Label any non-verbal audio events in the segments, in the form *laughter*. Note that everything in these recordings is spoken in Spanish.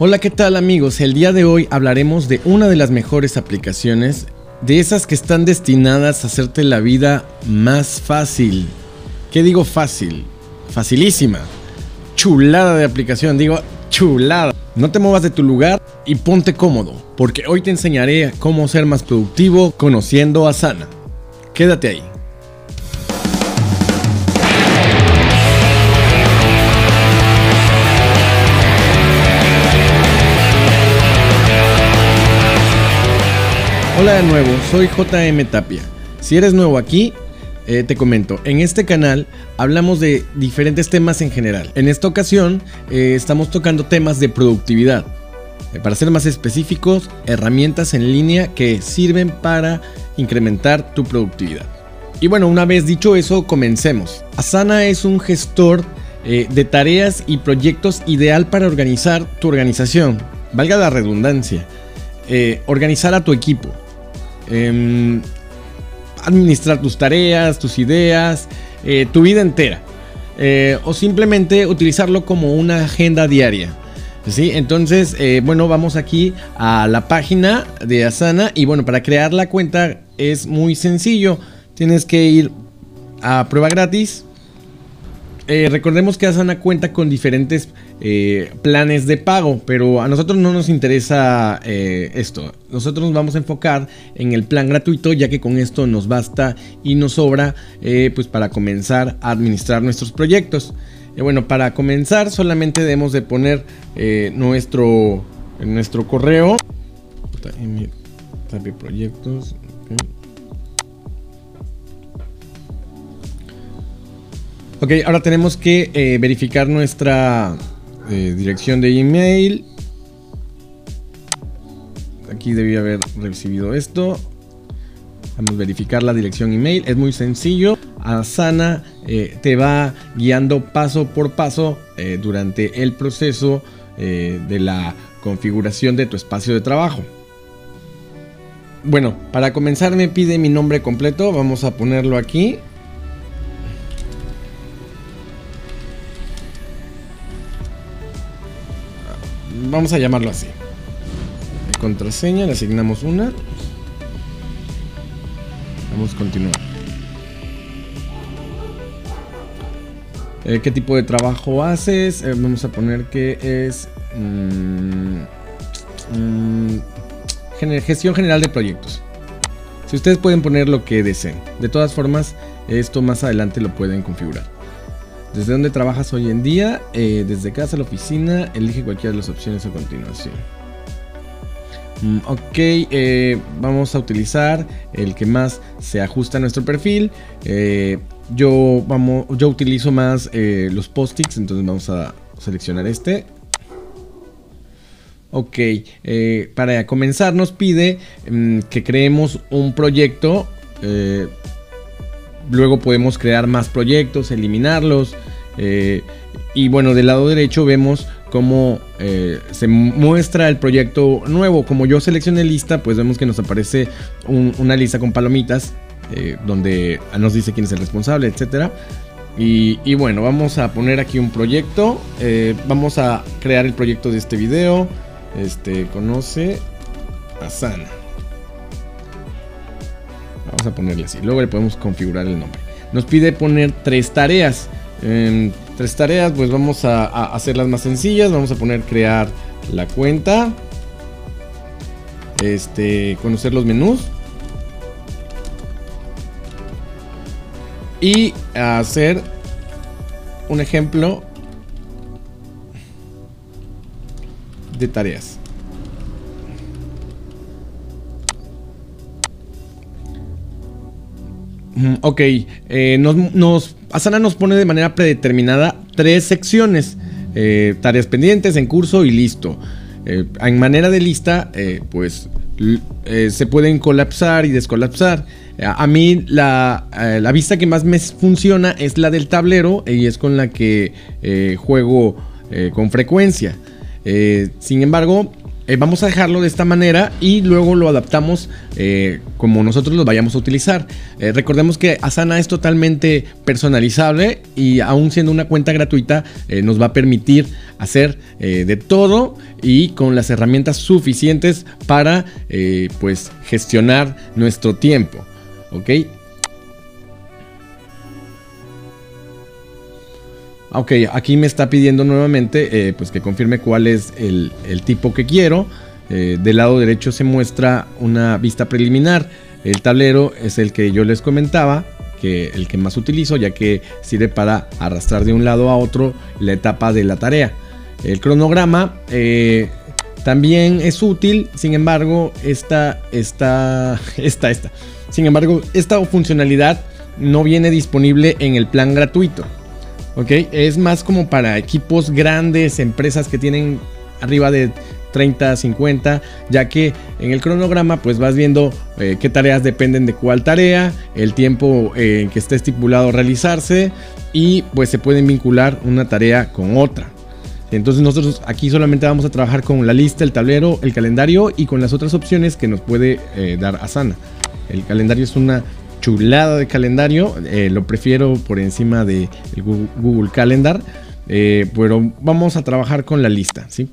Hola, ¿qué tal amigos? El día de hoy hablaremos de una de las mejores aplicaciones, de esas que están destinadas a hacerte la vida más fácil. ¿Qué digo fácil? Facilísima. Chulada de aplicación, digo chulada. No te muevas de tu lugar y ponte cómodo, porque hoy te enseñaré cómo ser más productivo conociendo a Sana. Quédate ahí. Hola de nuevo, soy JM Tapia. Si eres nuevo aquí, eh, te comento, en este canal hablamos de diferentes temas en general. En esta ocasión eh, estamos tocando temas de productividad. Eh, para ser más específicos, herramientas en línea que sirven para incrementar tu productividad. Y bueno, una vez dicho eso, comencemos. Asana es un gestor de tareas y proyectos ideal para organizar tu organización. Valga la redundancia. organizar a tu equipo Em, administrar tus tareas, tus ideas, eh, tu vida entera. Eh, o simplemente utilizarlo como una agenda diaria. ¿sí? Entonces, eh, bueno, vamos aquí a la página de Asana. Y bueno, para crear la cuenta es muy sencillo. Tienes que ir a prueba gratis recordemos que Asana cuenta con diferentes eh, planes de pago, pero a nosotros no nos interesa eh, esto. Nosotros nos vamos a enfocar en el plan gratuito, ya que con esto nos basta y nos sobra pues para comenzar a administrar nuestros proyectos. bueno, para comenzar solamente debemos de poner nuestro, nuestro correo. Proyectos. Ok, ahora tenemos que eh, verificar nuestra eh, dirección de email. Aquí debía haber recibido esto. Vamos a verificar la dirección email. Es muy sencillo. Asana eh, te va guiando paso por paso durante el proceso de la configuración de tu espacio de trabajo. Bueno, para comenzar me pide mi nombre completo. Vamos a ponerlo aquí. Vamos a llamarlo así. Contraseña, le asignamos una. Vamos a continuar. Eh, ¿Qué tipo de trabajo haces? Eh, vamos a poner que es mm, mm, gestión general de proyectos. Si ustedes pueden poner lo que deseen. De todas formas, esto más adelante lo pueden configurar. ¿Desde dónde trabajas hoy en día? Eh, desde casa a la oficina. Elige cualquiera de las opciones a continuación. Mm, ok, eh, vamos a utilizar el que más se ajusta a nuestro perfil. Eh, yo, vamos, yo utilizo más los post-its, entonces vamos a seleccionar este. Ok, para comenzar nos pide mm, que creemos un proyecto Luego podemos crear más proyectos, eliminarlos. Eh, y bueno, del lado derecho vemos cómo eh, se muestra el proyecto nuevo. Como yo seleccioné lista, pues vemos que nos aparece una lista con palomitas eh, donde nos dice quién es el responsable, etc. Y, y, bueno, vamos a poner aquí un proyecto. vamos a crear el proyecto de este video. Este conoce a Sana. Vamos a ponerle así. Luego le podemos configurar el nombre. Nos pide poner tres tareas. tres tareas, pues vamos a, hacerlas más sencillas. Vamos a poner crear la cuenta. Este, conocer los menús. Y hacer un ejemplo de tareas. Ok, eh, nos, Asana nos pone de manera predeterminada tres secciones. Eh, tareas pendientes, en curso y listo. Eh, en manera de lista, pues se pueden colapsar y descolapsar. A mí la, la, vista que más me funciona es la del tablero y es con la que juego con frecuencia. sin embargo, eh, vamos a dejarlo de esta manera y luego lo adaptamos eh, como nosotros lo vayamos a utilizar. Eh, recordemos que Asana es totalmente personalizable y aún siendo una cuenta gratuita nos va a permitir hacer de todo y con las herramientas suficientes para pues gestionar nuestro tiempo. ¿Ok? Ok, aquí me está pidiendo nuevamente eh, pues que confirme cuál es el, tipo que quiero. Eh, del lado derecho se muestra una vista preliminar. El tablero es el que yo les comentaba, que el que más utilizo, ya que sirve para arrastrar de un lado a otro la etapa de la tarea. El cronograma eh, también es útil, sin embargo, esta, esta, *laughs* esta, esta. Sin embargo, esta funcionalidad no viene disponible en el plan gratuito. ¿Ok? Es más como para equipos grandes, empresas que tienen arriba de 30, 50, ya que en el cronograma pues vas viendo eh, qué tareas dependen de cuál tarea, el tiempo eh, en que esté estipulado realizarse y pues se pueden vincular una tarea con otra. Entonces nosotros aquí solamente vamos a trabajar con la lista, el tablero, el calendario y con las otras opciones que nos puede eh, dar Asana. El calendario es una chulada de calendario. Eh, lo prefiero por encima de Google, Calendar. Eh, pero vamos a trabajar con la lista, ¿sí?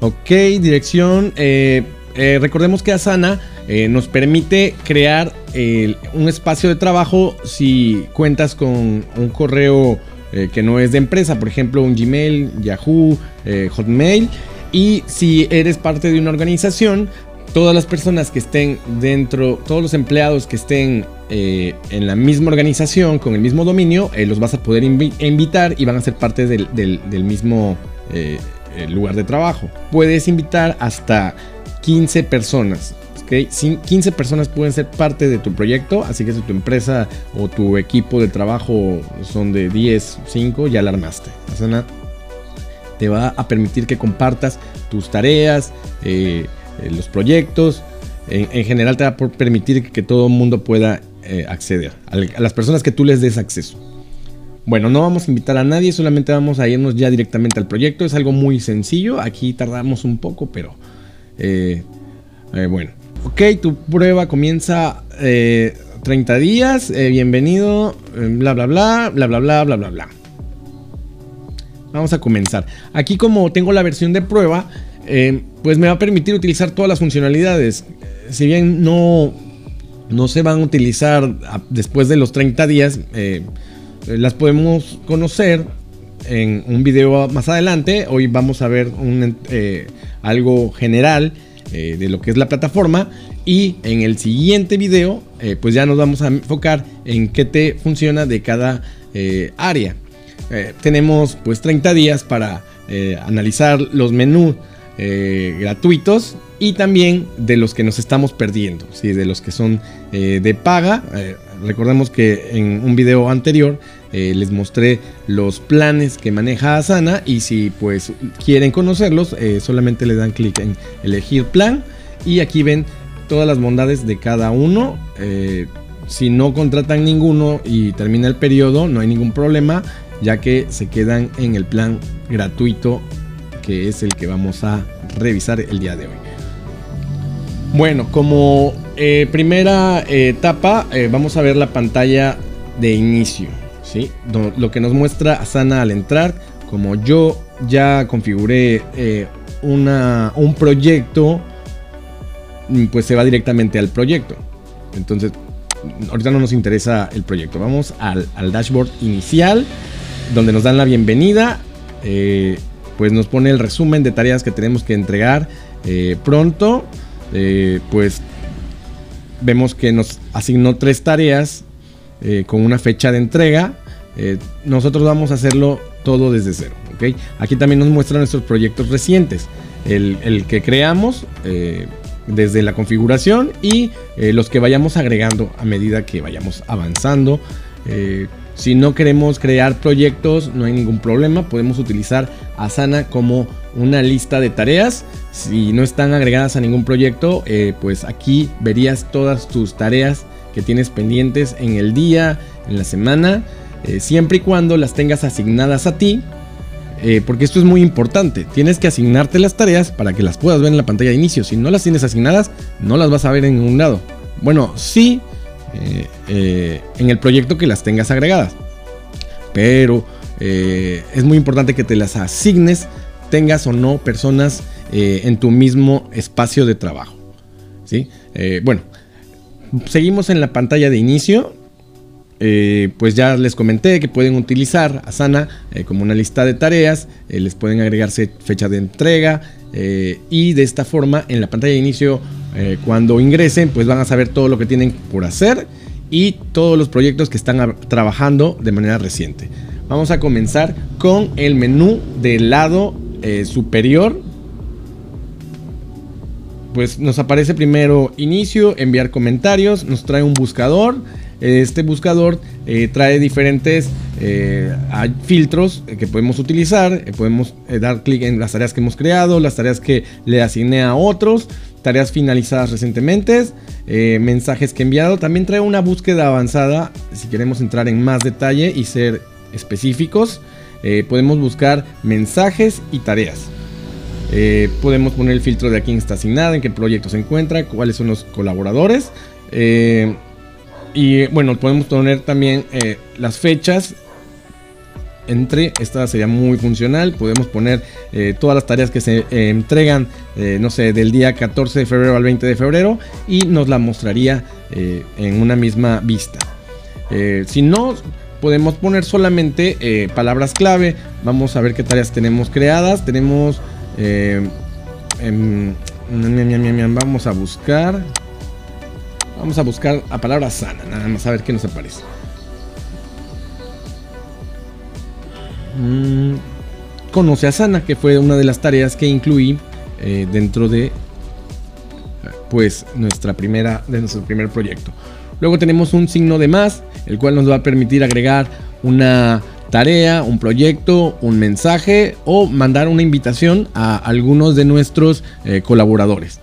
Ok, dirección. Eh, recordemos que Asana nos permite crear un espacio de trabajo si cuentas con un correo que no es de empresa, por ejemplo un Gmail, Yahoo, Hotmail y si eres parte de una organización, todas las personas que estén dentro, todos los empleados que estén eh, en la misma organización, con el mismo dominio, eh, los vas a poder invitar y van a ser parte del, mismo eh, lugar de trabajo. Puedes invitar hasta 15 personas. 15 personas pueden ser parte de tu proyecto, así que si tu empresa o tu equipo de trabajo son de 10, 5, ya la armaste te va a permitir que compartas tus tareas, eh, eh, los proyectos. En, general te va a permitir que todo el mundo pueda eh, acceder, a, las personas que tú les des acceso. Bueno, no vamos a invitar a nadie, solamente vamos a irnos ya directamente al proyecto. Es algo muy sencillo, aquí tardamos un poco, pero bueno. Ok, tu prueba comienza 30 días, bienvenido, bla, bla, bla, bla, bla, bla, bla, bla, bla. Vamos a comenzar. Aquí como tengo la versión de prueba, eh, pues me va a permitir utilizar todas las funcionalidades. Si bien no, no se van a utilizar después de los 30 días, eh, las podemos conocer en un video más adelante. Hoy vamos a ver eh, algo general de lo que es la plataforma. Y en el siguiente video, pues ya nos vamos a enfocar en qué te funciona de cada área. Eh, tenemos pues 30 días para eh, analizar los menús eh, gratuitos y también de los que nos estamos perdiendo, ¿sí? de los que son de paga. recordemos que en un video anterior les mostré los planes que maneja Asana y si pues quieren conocerlos solamente le dan clic en elegir plan y aquí ven todas las bondades de cada uno. si no contratan ninguno y termina el periodo, no hay ningún problema ya que se quedan en el plan gratuito que es el que vamos a revisar el día de hoy. Bueno, como eh, primera etapa eh, vamos a ver la pantalla de inicio, ¿sí? lo que nos muestra Asana al entrar, como yo ya configuré eh, una, un proyecto, mm, pues se va directamente al proyecto. Entonces, ahorita no nos interesa el proyecto, vamos al dashboard inicial donde nos dan la bienvenida. Eh, pues nos pone el resumen de tareas que tenemos que entregar eh, pronto. Eh, pues vemos que nos asignó tres tareas con una fecha de entrega. nosotros vamos a hacerlo todo desde cero. Aquí también nos muestra nuestros proyectos recientes. El que creamos desde la configuración y los que vayamos agregando a medida que vayamos avanzando. Si no queremos crear proyectos, no hay ningún problema. Podemos utilizar Asana como una lista de tareas. Si no están agregadas a ningún proyecto, eh, pues aquí verías todas tus tareas que tienes pendientes en el día, en la semana, eh, siempre y cuando las tengas asignadas a ti. eh, porque esto es muy importante. Tienes que asignarte las tareas para que las puedas ver en la pantalla de inicio. Si no las tienes asignadas, no las vas a ver en ningún lado. Bueno, sí, eh, eh, en el proyecto que las tengas agregadas. Pero es muy importante que te las asignes, tengas o no personas en tu mismo espacio de trabajo. ¿sí? bueno, seguimos en la pantalla de inicio. Eh, pues ya les comenté que pueden utilizar Asana eh, como una lista de tareas, eh, les pueden agregarse fecha de entrega y de esta forma en la pantalla de inicio cuando ingresen pues van a saber todo lo que tienen por hacer y todos los proyectos que están trabajando de manera reciente. Vamos a comenzar con el menú del lado superior. Pues nos aparece primero inicio, enviar comentarios, nos trae un buscador. Este buscador eh, trae diferentes eh, filtros que podemos utilizar. Eh, podemos dar clic en las tareas que hemos creado, las tareas que le asigné a otros, tareas finalizadas recientemente, mensajes que he enviado. También trae una búsqueda avanzada si queremos entrar en más detalle y ser específicos. podemos buscar mensajes y tareas. podemos poner el filtro de a quién está asignada, en qué proyecto se encuentra, cuáles son los colaboradores. Y bueno, podemos poner también eh, las fechas entre, esta sería muy funcional, podemos poner eh, todas las tareas que se eh, entregan, no sé, del día 14 de febrero al 20 de febrero y nos la mostraría en una misma vista. si no, podemos poner solamente palabras clave, vamos a ver qué tareas tenemos creadas, tenemos... Em, vamos a buscar Vamos a buscar a palabra sana, nada más a ver qué nos aparece. Mm, conoce a Sana, que fue una de las tareas que incluí eh, dentro de pues nuestra primera nuestro primer proyecto. Luego tenemos un signo de más, el cual nos va a permitir agregar una tarea, un proyecto, un mensaje o mandar una invitación a algunos de nuestros eh, colaboradores.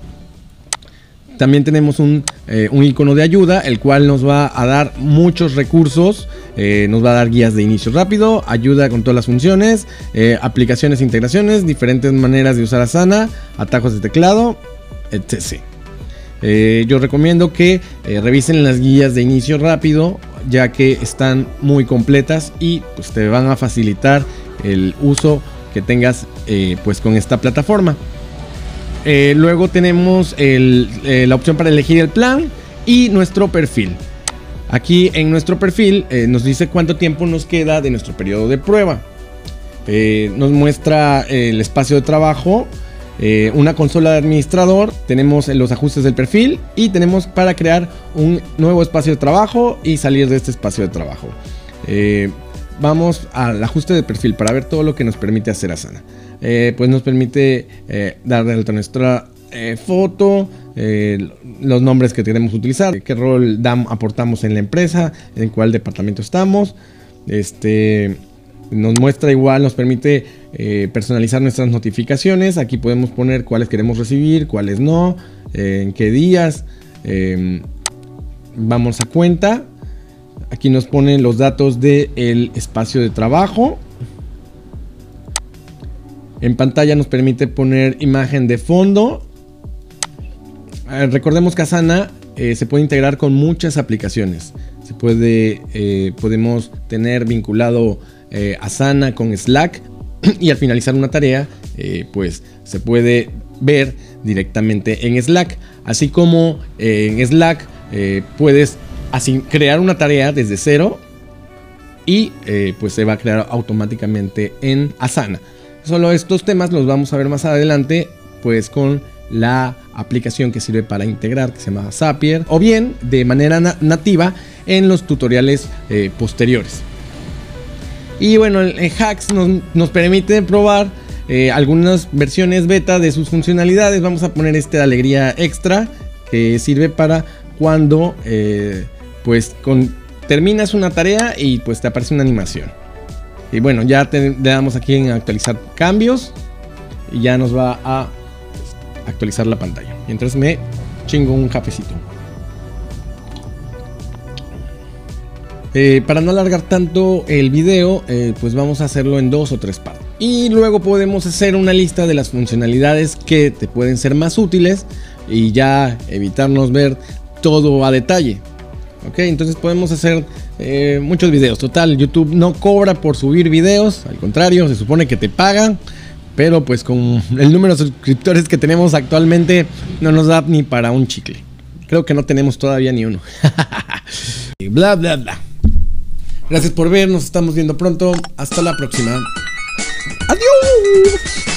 También tenemos un, eh, un, icono de ayuda, el cual nos va a dar muchos recursos. Eh, nos va a dar guías de inicio rápido, ayuda con todas las funciones, eh, aplicaciones e integraciones, diferentes maneras de usar Asana, atajos de teclado, etc. yo recomiendo que revisen las guías de inicio rápido, ya que están muy completas y pues, te van a facilitar el uso que tengas pues, con esta plataforma. Eh, luego tenemos eh, la opción para elegir el plan y nuestro perfil. Aquí en nuestro perfil eh, nos dice cuánto tiempo nos queda de nuestro periodo de prueba. nos muestra el espacio de trabajo, una consola de administrador, tenemos los ajustes del perfil y tenemos para crear un nuevo espacio de trabajo y salir de este espacio de trabajo. Vamos al ajuste de perfil para ver todo lo que nos permite hacer Asana. Eh, pues nos permite eh, dar de alta nuestra eh, foto, los nombres que queremos utilizar, qué rol aportamos en la empresa, en cuál departamento estamos. Este, nos muestra igual, nos permite personalizar nuestras notificaciones. Aquí podemos poner cuáles queremos recibir, cuáles no, en qué días. Em, vamos a cuenta. Aquí nos pone los datos del espacio de trabajo. En pantalla nos permite poner imagen de fondo. Eh, recordemos que Asana eh, se puede integrar con muchas aplicaciones. Se puede, eh, podemos tener vinculado Asana con Slack *clears throat* y al finalizar una tarea, pues se puede ver directamente en Slack. Así como en Slack puedes así, crear una tarea desde cero y pues se va a crear automáticamente en Asana. Solo estos temas los vamos a ver más adelante, pues con la aplicación que sirve para integrar, que se llama Zapier, o bien de manera nativa en los tutoriales eh, posteriores. Y bueno, el, Hacks nos, permite probar eh, algunas versiones beta de sus funcionalidades. Vamos a poner de alegría extra que sirve para cuando eh, pues terminas una tarea y pues te aparece una animación. Y bueno, ya le damos aquí en actualizar cambios y ya nos va a actualizar la pantalla. Mientras me chingo un cafecito. Eh, para no alargar tanto el video, eh, pues vamos a hacerlo en dos o tres partes. Y luego podemos hacer una lista de las funcionalidades que te pueden ser más útiles y ya evitarnos ver todo a detalle. Ok, entonces podemos hacer eh, muchos videos. Total, YouTube no cobra por subir videos, al contrario, se supone que te pagan. Pero pues con *laughs* el número de suscriptores que tenemos actualmente no nos da ni para un chicle. Creo que no tenemos todavía ni uno. *laughs* bla, bla, bla. Gracias por ver, nos estamos viendo pronto. Hasta la próxima. Adiós.